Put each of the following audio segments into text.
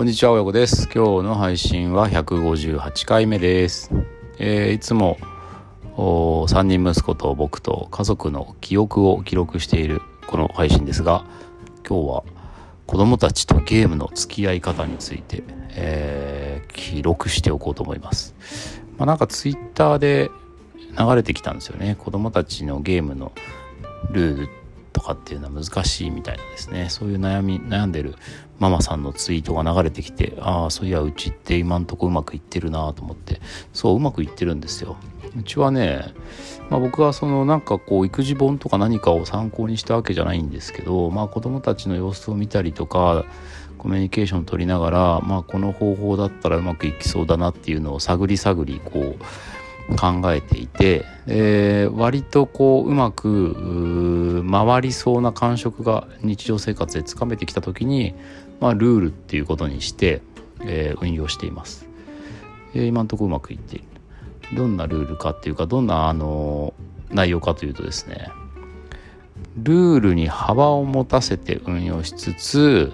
こんにちは、親子です。今日の配信は158回目です。えー、いつも3人息子と僕と家族の記憶を記録しているこの配信ですが、今日は子供たちとゲームの付き合い方について、えー、記録しておこうと思います。まあ、なんかツイッターで流れてきたんですよね。子供たちのゲームのルールとかっていうのは難しいみたいなですね。そういう悩み悩んでるママさんのツイートが流れてきてああそういやうちって今んとこうまくいってるなと思って。そううまくいってるんですよ。うちはね、まあ、僕はそのなんかこう育児本とか何かを参考にしたわけじゃないんですけどまあ子供たちの様子を見たりとかコミュニケーションを取りながらまあこの方法だったらうまくいきそうだなっていうのを探り探りこう考えていて、えー、割とこううまく回りそうな感触が日常生活でつかめてきた時に、まあ、ルールっていうことにして、えー、運用しています、えー、今のところうまくいっている。どんなルールかっていうかどんなあの内容かというとですねルールに幅を持たせて運用しつつ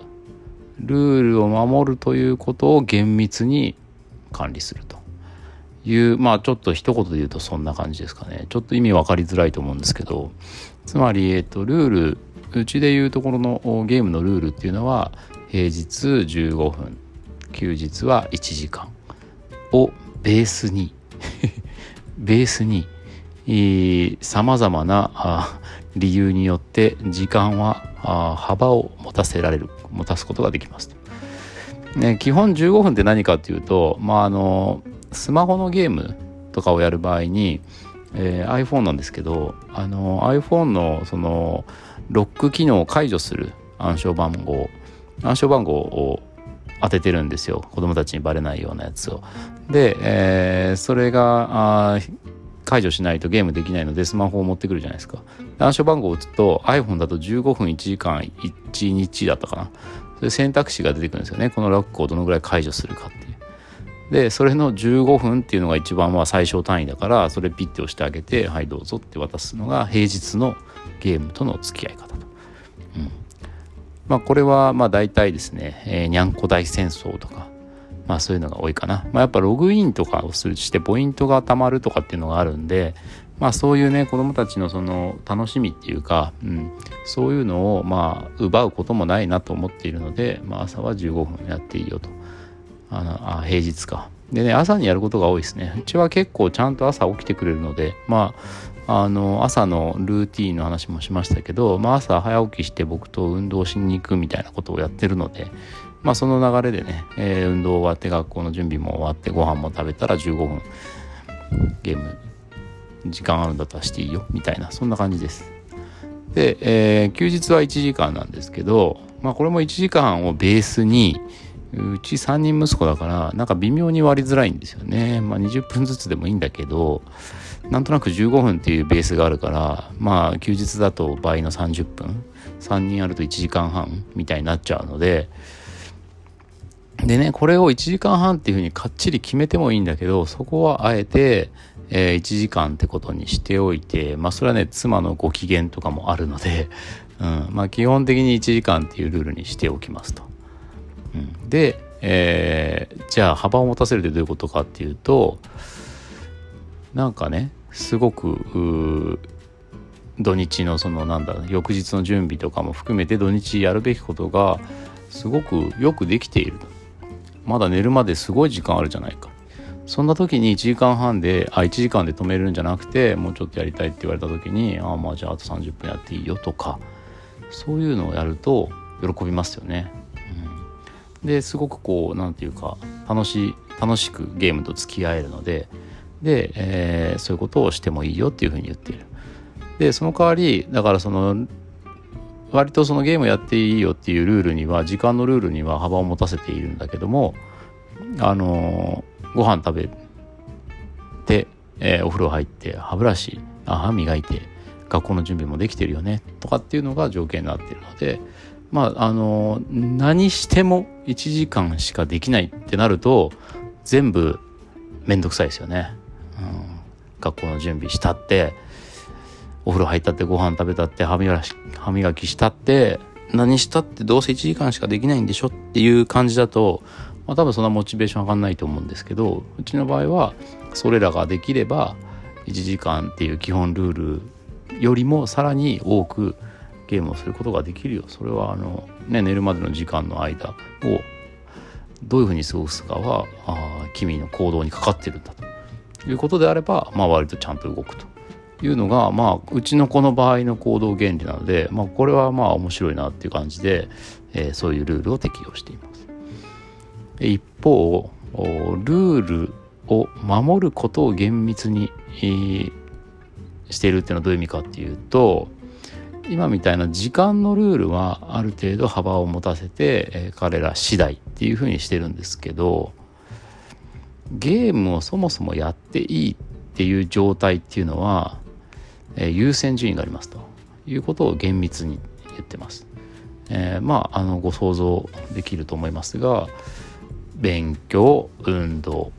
ルールを守るということを厳密に管理すると。いうまあちょっと一言で言うとそんな感じですかねちょっと意味分かりづらいと思うんですけどつまり、えっと、ルールうちでいうところのゲームのルールっていうのは平日15分休日は1時間をベースに ベースにさまざまな理由によって時間は幅を持たせられる持たすことができますと。ね、基本15分って何かっていうと、まあ、あのスマホのゲームとかをやる場合に、えー、iPhone なんですけどあの iPhone のそのロック機能を解除する暗証番号暗証番号を当ててるんですよ子供たちにバレないようなやつを。で、えー、それがあ解除しないとゲームできないのでスマホを持ってくるじゃないですか。暗証番号を打つと iPhone だと15分1時間1日だったかな。そういう選択肢が出てくるんですよね。このロックをどのぐらい解除するかって。でそれの15分っていうのが一番まあ最小単位だからそれピッて押してあげてはいどうぞって渡すのが平日のゲームとの付き合い方と。うんまあ、これはまあ大体ですね、えー、にゃんこ大戦争とか、まあそういうのが多いかな。まあやっぱログインとかをするしてポイントが貯まるとかっていうのがあるんで、まあそういうね、子供たちのその楽しみっていうか、うん、そういうのをまあ奪うこともないなと思っているので、まあ朝は15分やっていいよと。あのあ平日かでね朝にやることが多いですねうちは結構ちゃんと朝起きてくれるのでまああの朝のルーティンの話もしましたけど、まあ、朝早起きして僕と運動しに行くみたいなことをやってるので、まあ、その流れでね、えー、運動終わって学校の準備も終わってご飯も食べたら15分ゲーム時間あるんだったらしていいよみたいなそんな感じです。で、えー、休日は1時間なんですけど、まあ、これも1時間をベースに、うち3人息子だからなんか微妙に割りづらいんですよね。まあ20分ずつでもいいんだけどなんとなく15分っていうベースがあるからまあ休日だと倍の30分3人あると1時間半みたいになっちゃうのででねこれを1時間半っていうふうにかっちり決めてもいいんだけどそこはあえて、えー、1時間ってことにしておいてまあそれはね妻のご機嫌とかもあるので、うんまあ、基本的に1時間っていうルールにしておきますと。うん、で、えー、じゃあ幅を持たせるってどういうことかっていうとなんかねすごく土日のそのなんだ翌日の準備とかも含めて土日やるべきことがすごくよくできている。まだ寝るまですごい時間あるじゃないか。そんな時に1時間半であ1時間で止めるんじゃなくてもうちょっとやりたいって言われた時にあまあじゃああと30分やっていいよとかそういうのをやると喜びますよね。ですごくこう何て言うか楽し楽しくゲームと付き合えるのでで、えー、そういうことをしてもいいよっていうふうに言っている。でその代わりだからその割とそのゲームやっていいよっていうルールには時間のルールには幅を持たせているんだけどもあのご飯食べて、えー、お風呂入って歯ブラシ歯磨いて学校の準備もできてるよねとかっていうのが条件になってるのでまああの何しても1時間しかできないってなると全部めんどくさいですよね、うん、学校の準備したってお風呂入ったってご飯食べたって歯磨き歯磨きしたって何したってどうせ1時間しかできないんでしょっていう感じだと、まあ、多分そんなモチベーション上がんないと思うんですけどうちの場合はそれらができれば1時間っていう基本ルールよりもさらに多くゲームをすることができるよそれはあの、ね、寝るまでの時間の間をどういうふうに過ごすかはあ君の行動にかかってるんだということであれば、まあ、割とちゃんと動くというのが、まあ、うちのこの場合の行動原理なので、まあ、これはまあ面白いなっていう感じで、えー、そういうルールを適用しています。一方ルールを守ることを厳密に、えー、しているっていうのはどういう意味かっていうと今みたいな時間のルールはある程度幅を持たせて、え、彼ら次第っていうふうにしてるんですけどゲームをそもそもやっていいっていう状態っていうのは、え、優先順位がありますということを厳密に言ってます。えー、まああのご想像できると思いますが勉強運動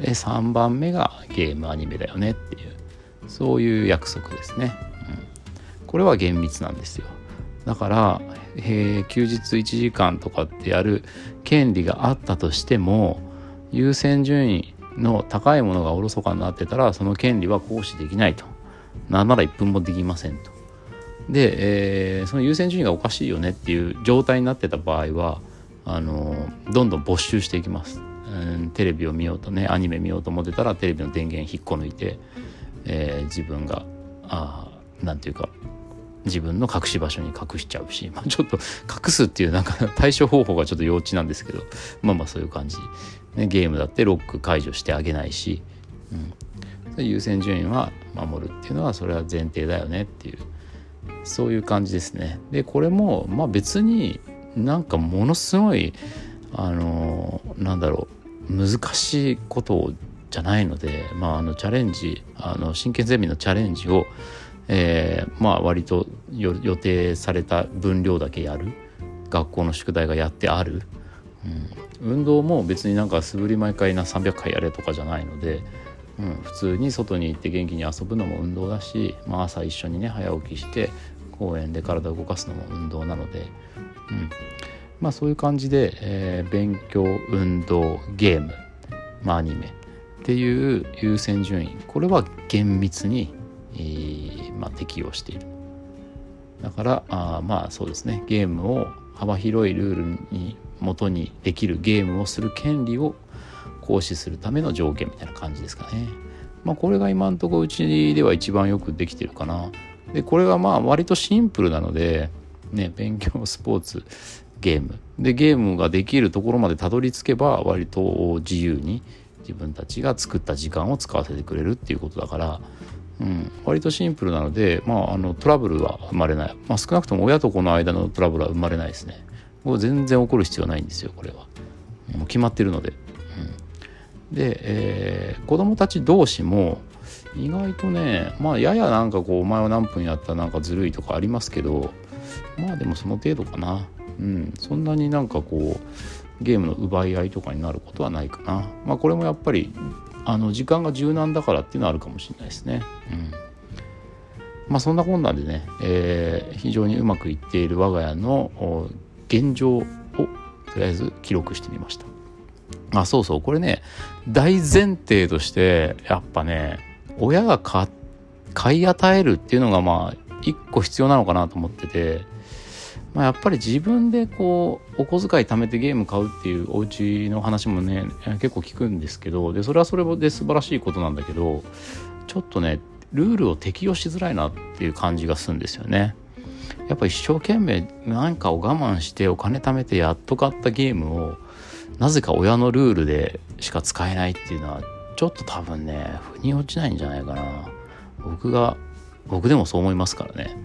3番目がゲームアニメだよねっていうそういう約束ですね。これは厳密なんですよ。だから、えー、休日1時間とかってやる権利があったとしても優先順位の高いものがおろそかになってたらその権利は行使できないと。なんなら1分もできませんと。で、えー、その優先順位がおかしいよねっていう状態になってた場合はあのどんどん没収していきます、うん、テレビを見ようとねアニメ見ようと思ってたらテレビの電源引っこ抜いて、えー、自分があなんていうか自分の隠し場所に隠しちゃうし、まあ、ちょっと隠すっていうなんか対処方法がちょっと幼稚なんですけどまあまあそういう感じ、ね、ゲームだってロック解除してあげないし、うん、優先順位は守るっていうのはそれは前提だよねっていう。そういう感じですね。でこれもまあ別になんかものすごいあのなんだろう難しいことじゃないので、まあ、あのチャレンジあの真剣ゼミのチャレンジをえー、まあ割と予定された分量だけやる。学校の宿題がやってある、うん、運動も別になんか素振り毎回な300回やれとかじゃないので、うん、普通に外に行って元気に遊ぶのも運動だし、まあ、朝一緒にね早起きして公園で体を動かすのも運動なので、うん、まあそういう感じで、えー、勉強運動ゲーム、まあ、アニメっていう優先順位。これは厳密にえー、まあ、適用しているだからあまあそうですねゲームを幅広いルールに元にできるゲームをする権利を行使するための条件みたいな感じですかね。まあこれが今んとこうちでは一番よくできてるかな。でこれがまあ割とシンプルなのでね勉強スポーツゲームでゲームができるところまでたどり着けば割と自由に自分たちが作った時間を使わせてくれるっていうことだからうん、割とシンプルなので、まあ、あのトラブルは生まれない、まあ、少なくとも親と子の間のトラブルは生まれないですね。もう全然起こる必要ないんですよこれは。もう決まってるので、うん、で、えー、子供たち同士も意外とねまあややなんかこうお前は何分やったなんかずるいとかありますけどまあでもその程度かな。うん。そんなになんかこうゲームの奪い合いとかになることはないかな。まあこれもやっぱりあの時間が柔軟だからっていうのはあるかもしれないですね。うんまあ、そんなこんなでね、えー、非常にうまくいっている我が家の現状をとりあえず記録してみました。あそうそうこれね大前提としてやっぱね親が買い与えるっていうのがまあ一個必要なのかなと思っててまあ、やっぱり自分でこうお小遣い貯めてゲーム買うっていうお家の話もね結構聞くんですけどでそれはそれで素晴らしいことなんだけどちょっとねルールを適用しづらいなっていう感じがするんですよね。やっぱ一生懸命何かを我慢してお金貯めてやっと買ったゲームをなぜか親のルールでしか使えないっていうのはちょっと多分ね腑に落ちないんじゃないかな僕が僕でもそう思いますからね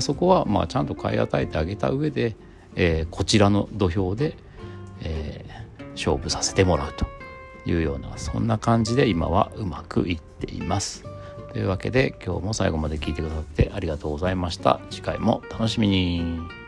そこはまあちゃんと買い与えてあげた上で、えー、こちらの土俵で、えー、勝負させてもらうというようなそんな感じで今はうまくいっています。というわけで今日も最後まで聞いてくださってありがとうございました。次回も楽しみに。